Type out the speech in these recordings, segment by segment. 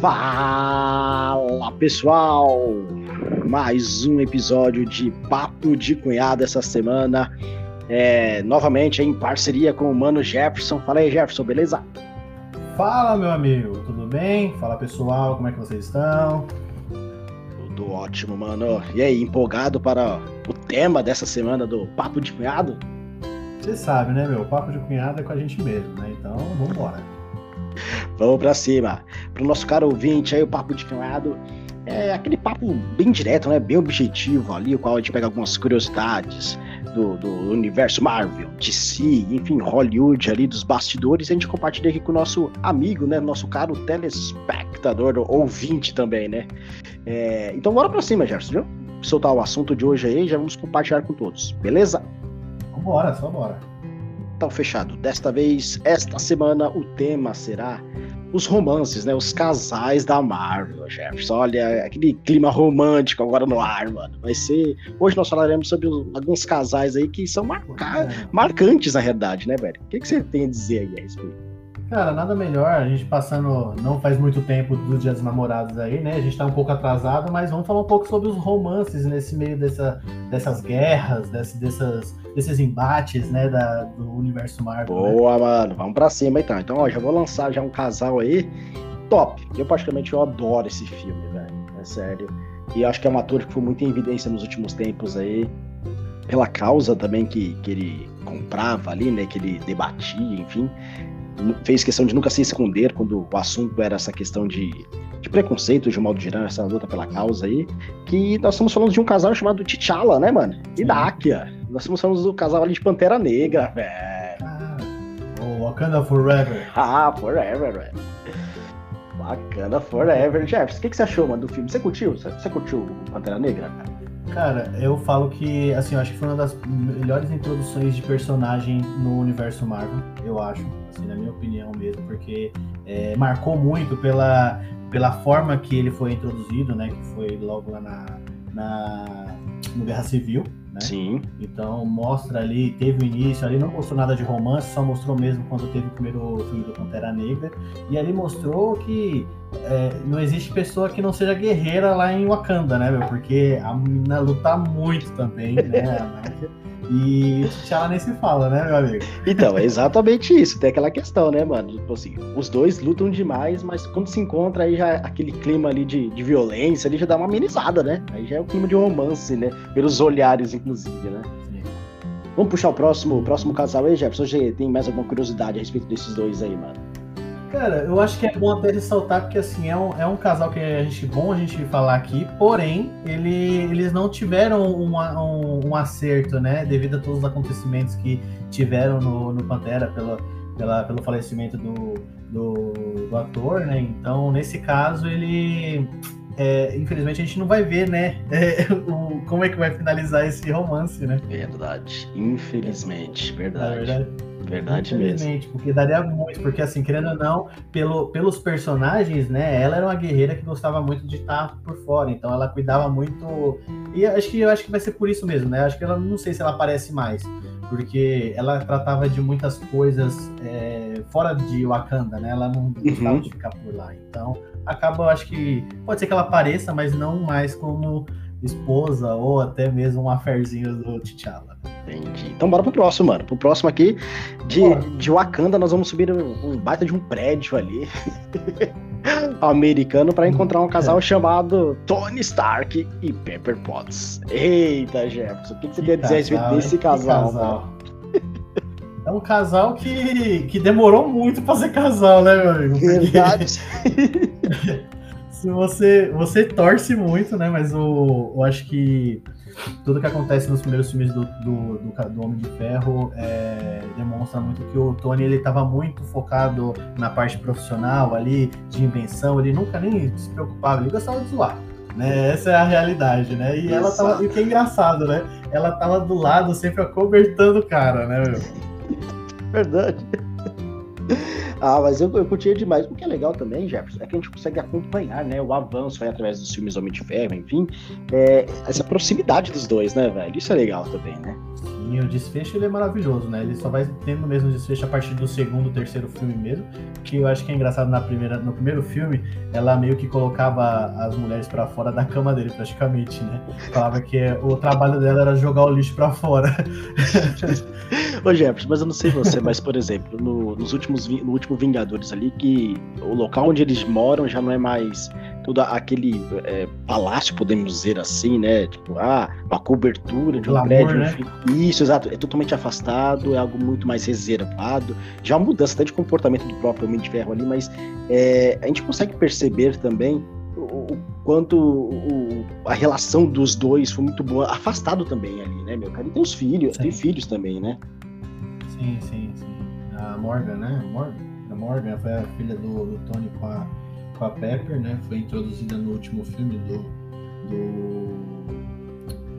Fala pessoal! Mais um episódio de Papo de Cunhado essa semana. É, novamente em parceria com o Mano Jefferson. Fala aí, Jefferson, beleza? Fala, meu amigo, tudo bem? Fala pessoal, como é que vocês estão? Tudo ótimo, mano. E aí, empolgado para o tema dessa semana do Papo de Cunhado? Você sabe, né, meu? O Papo de Cunhado é com a gente mesmo, né? Então, vamos embora. Vamos pra cima. Pro nosso caro ouvinte aí, o Papo de Cunhado é aquele papo bem direto, né? Bem objetivo ali, o qual a gente pega algumas curiosidades do, do universo Marvel, DC, enfim, Hollywood ali dos bastidores, e a gente compartilha aqui com o nosso amigo, né? Nosso caro telespectador, ouvinte também, né? É, então bora pra cima, Gerson, viu? Soltar o assunto de hoje aí, já vamos compartilhar com todos, beleza? Vambora, só bora. Então, fechado. Desta vez, esta semana, o tema será os romances, né? Os casais da Marvel, Jefferson. Olha, aquele clima romântico agora no ar, mano. Vai ser. Hoje nós falaremos sobre alguns casais aí que são marca... marcantes, na realidade, né, velho? O que, que você tem a dizer aí a respeito? Cara, nada melhor, a gente passando, não faz muito tempo dos Dias dos Namorados aí, né? A gente tá um pouco atrasado, mas vamos falar um pouco sobre os romances nesse meio dessa, dessas guerras, desse, dessas, desses embates, né, da, do universo Marvel. Né? Boa, né? mano, vamos pra cima então. Então, ó, já vou lançar já um casal aí top. Eu, particularmente, eu adoro esse filme, velho, é sério. E acho que é um ator que foi muito em evidência nos últimos tempos aí, pela causa também que, que ele comprava ali, né, que ele debatia, enfim fez questão de nunca se esconder quando o assunto era essa questão de, de preconceito, de um modo geral, essa luta pela causa aí, que nós estamos falando de um casal chamado T'Challa, né, mano? E Dakia. Nós estamos falando do casal ali de Pantera Negra, velho. Oh, Wakanda Forever. Ah, Forever, velho. Wakanda Forever. Jefferson, o que, que você achou, mano, do filme? Você curtiu? Você, você curtiu Pantera Negra, cara? Cara, eu falo que, assim, eu acho que foi uma das melhores introduções de personagem no universo Marvel, eu acho, assim, na minha opinião mesmo, porque é, marcou muito pela, pela forma que ele foi introduzido, né, que foi logo lá na, na no Guerra Civil, né? Sim. Então mostra ali, teve o início, ali não mostrou nada de romance, só mostrou mesmo quando teve o primeiro filme do Pantera Negra. E ali mostrou que é, não existe pessoa que não seja guerreira lá em Wakanda, né, meu? Porque a menina luta muito também, né? E T'Challa nem se fala, né, meu amigo? Então, é exatamente isso. Tem aquela questão, né, mano? Tipo assim, os dois lutam demais, mas quando se encontra aí já aquele clima ali de, de violência, ali já dá uma amenizada, né? Aí já é o clima de romance, né? Pelos olhares, inclusive, né? Vamos puxar o próximo, o próximo casal aí, Jefferson? Você tem mais alguma curiosidade a respeito desses dois aí, mano? Cara, eu acho que é bom até ressaltar, porque assim, é um, é um casal que a gente bom a gente falar aqui, porém, ele, eles não tiveram um, um, um, acerto, né? Devido a todos os acontecimentos que tiveram no, no Pantera pela, pela, pelo falecimento do, do, do ator, né? Então, nesse caso, ele. É, infelizmente a gente não vai ver, né? É, o, como é que vai finalizar esse romance, né? Verdade. Infelizmente, verdade. É verdade. Verdade mesmo. Porque daria muito, porque assim, querendo ou não, pelo, pelos personagens, né? Ela era uma guerreira que gostava muito de estar por fora, então ela cuidava muito. E acho que eu acho que vai ser por isso mesmo, né? Acho que ela não sei se ela aparece mais, porque ela tratava de muitas coisas é, fora de Wakanda, né? Ela não gostava uhum. de ficar por lá. Então, acaba, eu acho que pode ser que ela apareça, mas não mais como esposa ou até mesmo um aferzinho do T'Challa. Entendi. Então bora pro próximo, mano. Pro próximo aqui, de, de Wakanda, nós vamos subir um, baita de um prédio ali. americano para encontrar um casal é. chamado Tony Stark e Pepper Potts. Eita, Jefferson, o que, que você que quer dizer a respeito desse casal? casal. É um casal que, que demorou muito pra ser casal, né, meu amigo? Verdade. se você, você torce muito, né? Mas o, eu acho que tudo que acontece nos primeiros filmes do, do, do, do Homem de Ferro é, demonstra muito que o Tony ele estava muito focado na parte profissional ali, de invenção, ele nunca nem se preocupava, ele gostava de zoar. Né? Essa é a realidade, né? E ela tava, e o que é engraçado, né? Ela tava do lado, sempre acobertando o cara, né, meu? Verdade. Ah, mas eu, eu curtia demais. O que é legal também, Jefferson, é que a gente consegue acompanhar, né? O avanço aí através dos filmes Homem de Ferro, enfim. É, essa proximidade dos dois, né, velho? Isso é legal também, né? Sim, o desfecho ele é maravilhoso, né? Ele só vai tendo mesmo desfecho a partir do segundo, terceiro filme mesmo. Que eu acho que é engraçado na primeira, no primeiro filme, ela meio que colocava as mulheres para fora da cama dele, praticamente, né? Falava que o trabalho dela era jogar o lixo para fora. Ô Jefferson, mas eu não sei você, mas por exemplo, no, nos últimos, no último Vingadores ali, que o local onde eles moram já não é mais todo aquele é, palácio, podemos dizer assim, né? Tipo, ah, uma cobertura de um prédio. Né? Isso, exato. É totalmente afastado, é algo muito mais reservado. Já uma mudança até de comportamento do próprio Homem de Ferro ali, mas é, a gente consegue perceber também o, o quanto o, a relação dos dois foi muito boa, afastado também ali, né, meu cara? E tem os filhos, sim. tem filhos também, né? Sim, sim, sim. A Morgan, né? Morgan, Morgan foi a filha do, do Tony com a, com a Pepper, né? Foi introduzida no último filme do, do,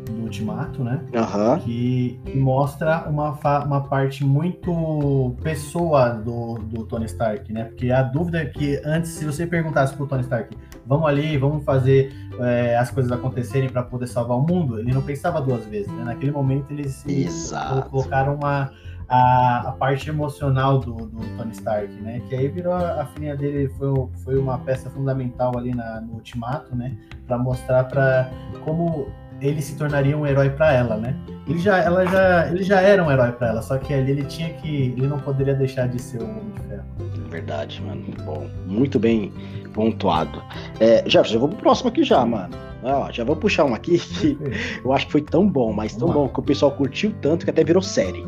do Ultimato, né? Uhum. Que, que, mostra uma, uma parte muito pessoa do, do Tony Stark, né? Porque a dúvida é que antes, se você perguntasse pro Tony Stark, vamos ali, vamos fazer é, as coisas acontecerem para poder salvar o mundo, ele não pensava duas vezes, né? Naquele momento eles Exato. colocaram uma a, a parte emocional do, do, Tony Stark, né? Que aí virou a, a filha dele foi, foi uma peça fundamental ali na, no Ultimato, né? Para mostrar para como ele se tornaria um herói para ela, né? Ele já, ela já, ele já era um herói para ela, só que ali ele tinha que, ele não poderia deixar de ser o Homem de Ferro. Verdade, mano. Bom, muito bem pontuado. É, Jefferson, eu vou pro próximo aqui já, mano. Ah, já vou puxar um aqui que eu acho que foi tão bom, mas tão bom que o pessoal curtiu tanto que até virou série.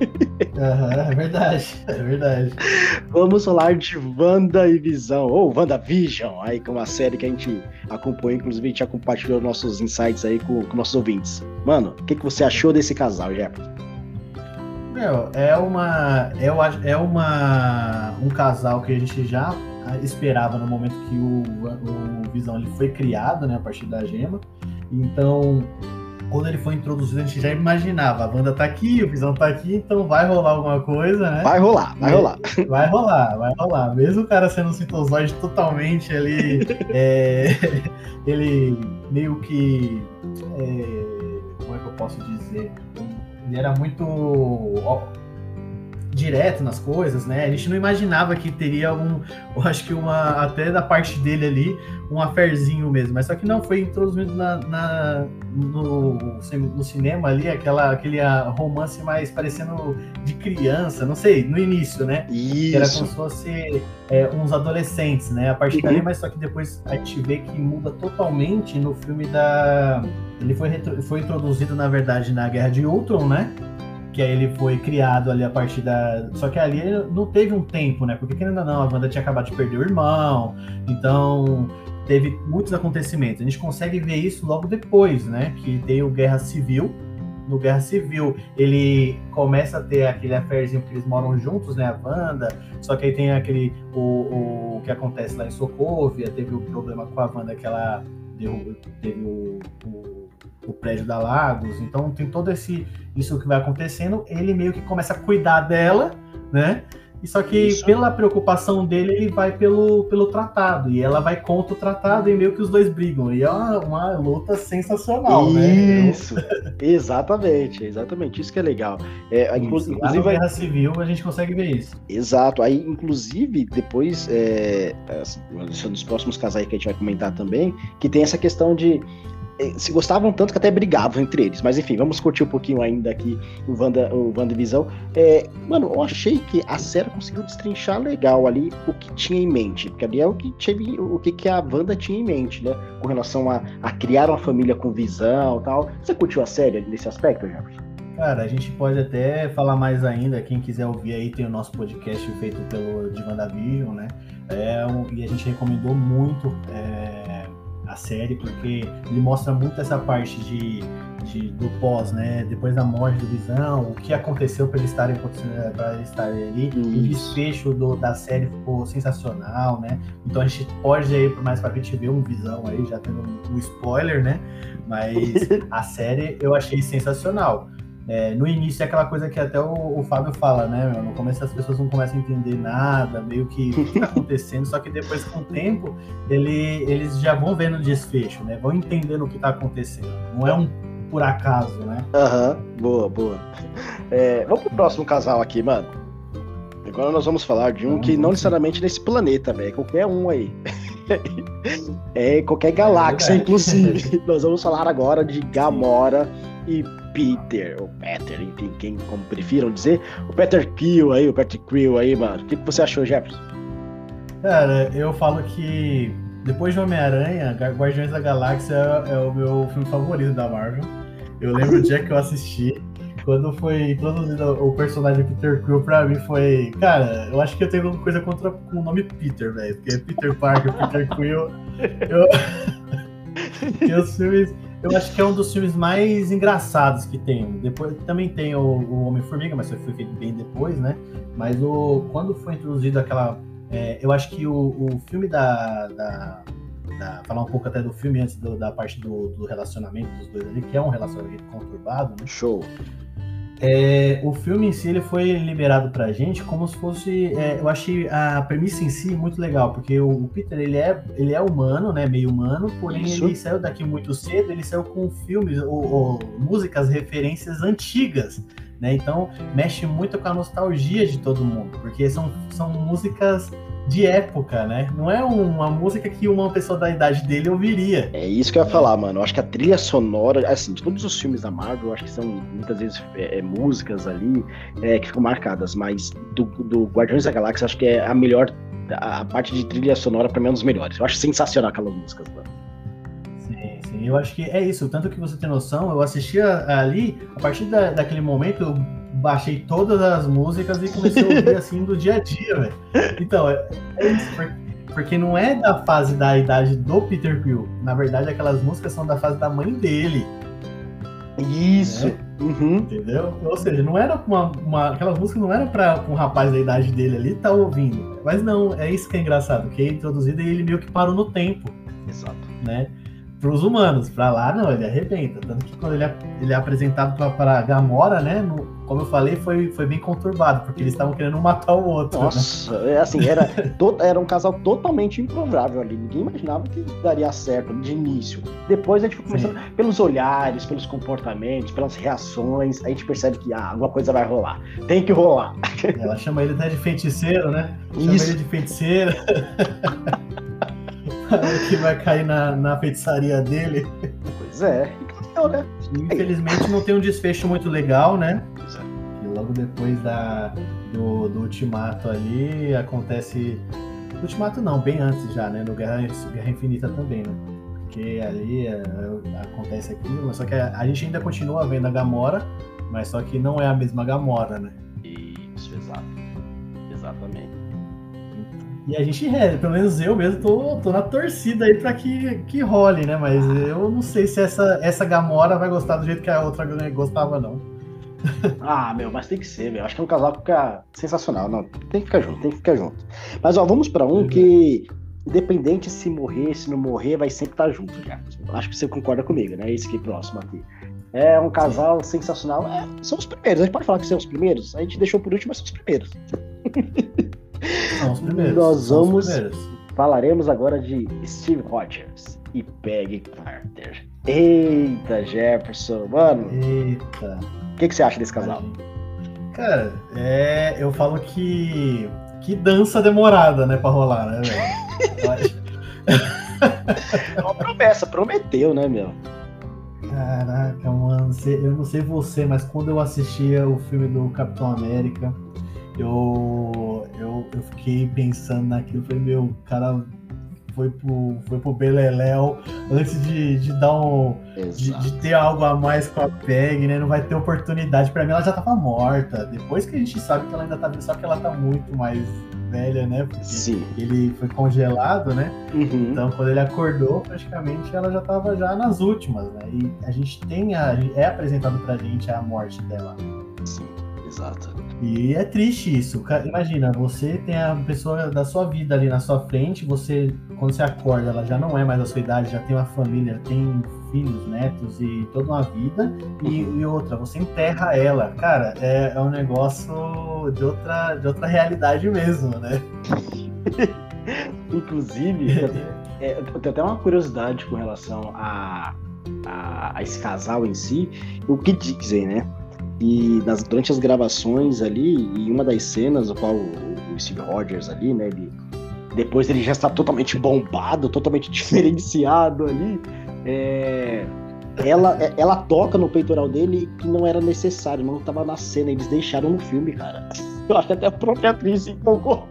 Uhum, é verdade, é verdade. Vamos falar de Wanda e Visão, ou WandaVision, aí com é uma série que a gente acompanhou, inclusive a gente já compartilhou nossos insights aí com, com nossos ouvintes. Mano, o que, que você achou desse casal, Jefferson? Meu, é uma. É, é uma. um casal que a gente já esperava no momento que o, o Visão ele foi criado, né, a partir da gema. Então, quando ele foi introduzido, a gente já imaginava, a banda tá aqui, o Visão tá aqui, então vai rolar alguma coisa, né? Vai rolar, vai rolar. Vai rolar, vai rolar. Mesmo o cara sendo um sintozoide totalmente ali, é, ele meio que. É, como é que eu posso dizer? Ele era muito direto nas coisas, né? A gente não imaginava que teria um, eu acho que uma, até da parte dele ali, um aferzinho mesmo. Mas só que não, foi introduzido na, na no, no, cinema ali, aquela, aquele ah, romance mais parecendo de criança, não sei, no início, né? Isso. Que era como se fosse é, uns adolescentes, né? A partir uhum. dali, mas só que depois a gente vê que muda totalmente no filme da. Ele foi, foi introduzido, na verdade, na Guerra de Ultron, né? Que aí ele foi criado ali a partir da. Só que ali não teve um tempo, né? Porque ainda não, a Wanda tinha acabado de perder o irmão, então teve muitos acontecimentos. A gente consegue ver isso logo depois, né? Que tem o Guerra Civil. No Guerra Civil, ele começa a ter aquele affairzinho que eles moram juntos, né? A Wanda. Só que aí tem aquele. O, o que acontece lá em Sokovia, teve o problema com a Wanda que ela deu, teve o, o o prédio da Lagos. Então tem todo esse isso que vai acontecendo. Ele meio que começa a cuidar dela, né? E só que isso. pela preocupação dele, ele vai pelo, pelo tratado. E ela vai contra o tratado e meio que os dois brigam. E é uma, uma luta sensacional, isso. né? Isso, exatamente, exatamente. Isso que é legal. É, inclusive, Lá inclusive, Guerra Civil a gente consegue ver isso. Exato. Aí, inclusive, depois, é, um dos próximos casais que a gente vai comentar também, que tem essa questão de se gostavam tanto que até brigavam entre eles. Mas enfim, vamos curtir um pouquinho ainda aqui o Wanda, o WandaVisão. É, mano, eu achei que a série conseguiu destrinchar legal ali o que tinha em mente. Porque ali é o que, teve, o que, que a Wanda tinha em mente, né? Com relação a, a criar uma família com visão tal. Você curtiu a série nesse aspecto, Jefferson? Cara, a gente pode até falar mais ainda. Quem quiser ouvir aí, tem o nosso podcast feito pelo de WandaVision, né? É, e a gente recomendou muito. É a série, porque ele mostra muito essa parte de, de do pós, né? Depois da morte do Visão, o que aconteceu para ele estarem para ele estar ali, Isso. o desfecho do, da série ficou sensacional, né? Então a gente pode aí mais para frente ver um Visão aí, já tendo um, um spoiler, né? Mas a série eu achei sensacional. É, no início é aquela coisa que até o, o Fábio fala, né? No começo as pessoas não começam a entender nada, meio que o que está acontecendo, só que depois, com o tempo, ele, eles já vão vendo o desfecho, né? Vão entendendo o que está acontecendo. Não é um por acaso, né? Aham, uhum, boa, boa. É, vamos pro próximo casal aqui, mano. Agora nós vamos falar de um que não necessariamente nesse planeta, velho. Qualquer um aí. é qualquer galáxia, é inclusive. nós vamos falar agora de Gamora e Peter, ou Peter, enfim, quem como prefiram dizer, o Peter Quill aí, o Peter Quill aí, mano. O que, que você achou, Jefferson? Cara, eu falo que depois de Homem-Aranha, Guardiões da Galáxia é o meu filme favorito da Marvel. Eu lembro o dia que eu assisti, quando foi introduzido o personagem Peter Quill pra mim foi. Cara, eu acho que eu tenho alguma coisa contra com o nome Peter, velho. Porque Peter Parker, Peter Quill. Eu... que os filmes eu acho que é um dos filmes mais engraçados que tem. Depois também tem o, o Homem-Formiga, mas foi feito bem depois, né? Mas o, quando foi introduzido aquela. É, eu acho que o, o filme da, da, da, Falar um pouco até do filme antes do, da parte do, do, relacionamento dos dois ali, que é um relacionamento conturbado, né? Show. É, o filme em si ele foi liberado pra gente como se fosse. É, eu achei a premissa em si muito legal, porque o, Peter ele é, ele é humano, né? Meio humano, porém Isso. ele saiu daqui muito cedo, ele saiu com filmes ou, ou músicas, referências antigas. Né? Então mexe muito com a nostalgia de todo mundo, porque são, são músicas de época, né? Não é uma música que uma pessoa da idade dele ouviria. É isso que eu ia falar, mano. Eu acho que a trilha sonora, assim, de todos os filmes da Marvel, eu acho que são muitas vezes é, é, músicas ali é, que ficam marcadas, mas do, do Guardiões da Galáxia, acho que é a melhor, a, a parte de trilha sonora, pra mim, é um dos melhores. Eu acho sensacional aquelas músicas, mano. Sim, sim. Eu acho que é isso. Tanto que você tem noção, eu assistia ali, a partir da, daquele momento, eu baixei todas as músicas e comecei a ouvir assim do dia a dia, velho. Então, é, é isso, porque não é da fase da idade do Peter Quill. Na verdade, aquelas músicas são da fase da mãe dele. Isso. Né? Uhum. Entendeu? Ou seja, não era uma, uma, aquelas músicas não eram para um rapaz da idade dele ali estar tá ouvindo. Mas não, é isso que é engraçado, que é introduzido e ele meio que parou no tempo. Exato. Né? Para os humanos. Para lá, não, ele arrebenta. Tanto que quando ele é, ele é apresentado para Gamora, né? No, como eu falei, foi, foi bem conturbado, porque eles estavam querendo matar o outro. Né? Nossa, né? assim, era, to, era um casal totalmente improvável ali. Ninguém imaginava que daria certo de início. Depois a gente foi começando Sim. pelos olhares, pelos comportamentos, pelas reações, a gente percebe que ah, alguma coisa vai rolar. Tem que rolar. Ela chama ele até de feiticeiro, né? Chama Isso. ele de feiticeiro. que vai cair na, na feitiçaria dele. Pois é, então, né? Infelizmente não tem um desfecho muito legal, né? Pois é. E logo depois da, do, do ultimato ali acontece. Ultimato não, bem antes já, né? No Guerra, Guerra Infinita também, né? Porque ali é, acontece aquilo, só que a, a gente ainda continua vendo a Gamora, mas só que não é a mesma Gamora, né? Isso, exato. Exatamente. E a gente, é, pelo menos eu mesmo, tô, tô na torcida aí pra que, que role, né? Mas eu não sei se essa, essa Gamora vai gostar do jeito que a outra gostava, não. ah, meu, mas tem que ser, meu. Acho que é um casal que fica sensacional. Não, tem que ficar junto, tem que ficar junto. Mas, ó, vamos pra um que, independente se morrer, se não morrer, vai sempre estar junto, já. Acho que você concorda comigo, né? Esse aqui próximo aqui. É um casal Sim. sensacional. É, são os primeiros. A gente pode falar que são os primeiros? A gente deixou por último, mas são os primeiros. São os primeiros. Nós vamos. Falaremos agora de Steve Rogers e Peggy Carter. Eita, Jefferson, mano. Eita. O que, que você acha desse casal? Cara, é, eu falo que. Que dança demorada, né, pra rolar, né, velho? é uma promessa, prometeu, né, meu? Caraca, mano, eu não sei você, mas quando eu assistia o filme do Capitão América, eu, eu, eu fiquei pensando naquilo, falei, meu, cara foi pro, foi pro Beleléu antes de, de dar um. De, de, ter algo a mais com a PEG, né? Não vai ter oportunidade. Pra mim, ela já tava morta. Depois que a gente sabe que ela ainda tá viva, só que ela tá muito mais velha, né? Porque Sim. ele foi congelado, né? Uhum. Então, quando ele acordou, praticamente ela já tava já nas últimas, né? E a gente tem a, é apresentado pra gente a morte dela. Sim Exato. E é triste isso. Imagina, você tem a pessoa da sua vida ali na sua frente, você, quando você acorda, ela já não é mais da sua idade, já tem uma família, tem filhos, netos e toda uma vida, e, uhum. e outra, você enterra ela. Cara, é, é um negócio de outra, de outra realidade mesmo, né? Inclusive, é, eu tenho até uma curiosidade com relação a, a, a esse casal em si. O que dizem, né? E nas, durante as gravações ali, em uma das cenas, o qual o, o Steve Rogers ali, né? Ele, depois ele já está totalmente bombado, totalmente diferenciado ali. É, ela, é, ela toca no peitoral dele que não era necessário, não estava na cena, eles deixaram no filme, cara. Eu acho que até a própria atriz se empolgou.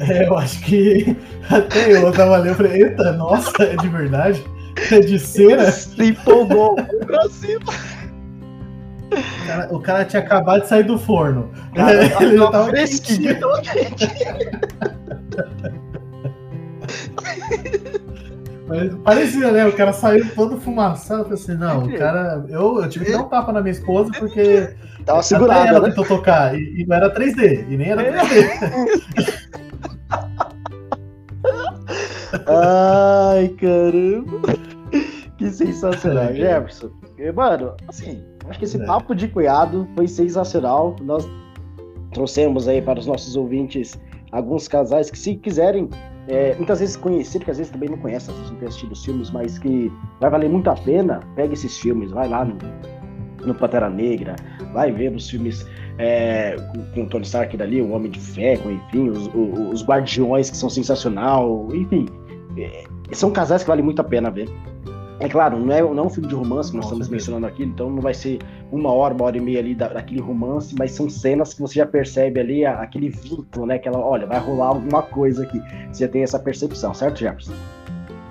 É, eu acho que até eu tava ali, eu falei, eita, nossa, é de verdade? É de cera? Se empolgou pra cima. O cara, o cara, tinha acabado de sair do forno. Cara, ele já tava fresquinho. Mas parecia, né? O cara saiu todo fumaçado. Eu falei assim, não, o cara. Eu, eu tive que dar um tapa na minha esposa porque. Tava segurada. Ela né? tentou tocar. E, e, não era 3D. E nem era 3D. Ai, caramba. Que sensacional, Jefferson. Mano, assim, acho que esse é. papo de cunhado foi sensacional. Nós trouxemos aí para os nossos ouvintes alguns casais que, se quiserem, é, muitas vezes conhecer, que às vezes também não conhecem, às vezes não tem assistido os filmes, mas que vai valer muito a pena, pega esses filmes, vai lá no, no Pantera Negra, vai ver os filmes é, com, o Tony Stark dali, o Homem de Ferro, enfim, os, os, os Guardiões que são sensacional, enfim, é, são casais que vale muito a pena ver. É claro, não é, não é um filme de romance que nós estamos mencionando aqui, então não vai ser uma hora, uma hora e meia ali da, daquele romance, mas são cenas que você já percebe ali a, aquele vínculo, né? Aquela, olha, vai rolar alguma coisa aqui. Você tem essa percepção, certo, Jefferson?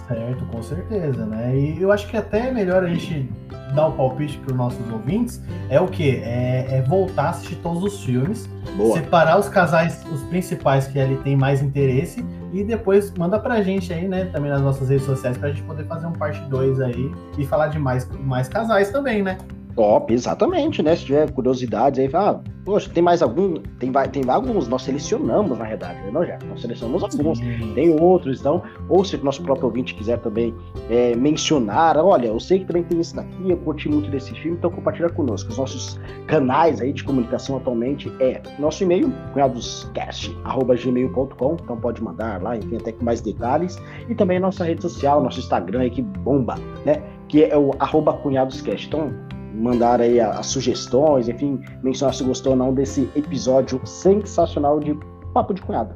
Certo, com certeza, né? E eu acho que até é melhor a gente dar o um palpite para os nossos ouvintes é o que? É, é, voltar a assistir todos os filmes, Boa. separar os casais, os principais que ali tem mais interesse e depois manda pra gente aí, né, também nas nossas redes sociais pra gente poder fazer um parte 2 aí e falar de mais, mais casais também, né? Top, exatamente, né? Se tiver curiosidades aí, fala, ah, poxa, tem mais algum? Tem, tem alguns, nós selecionamos, na verdade, né? Não, já, nós selecionamos alguns, tem outros, então, ou se o nosso próprio ouvinte quiser também é, mencionar, olha, eu sei que também tem esse daqui, eu curti muito desse filme, então compartilha conosco. Os nossos canais aí de comunicação atualmente é nosso e-mail, cunhadoscast.gmail.com, então pode mandar lá, enfim, até com mais detalhes, e também nossa rede social, nosso Instagram aí que bomba, né? Que é o arroba cunhadoscast. Então, mandar aí as sugestões, enfim, mencionar se gostou ou não desse episódio sensacional de Papo de Cunhado.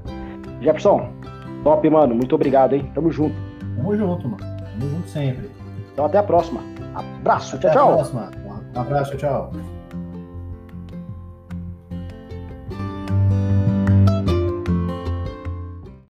Jefferson, top, mano. Muito obrigado, hein? Tamo junto. Tamo junto, mano. Tamo junto sempre. Então até a próxima. Abraço, até tchau, tchau. Até a próxima. Um abraço, tchau.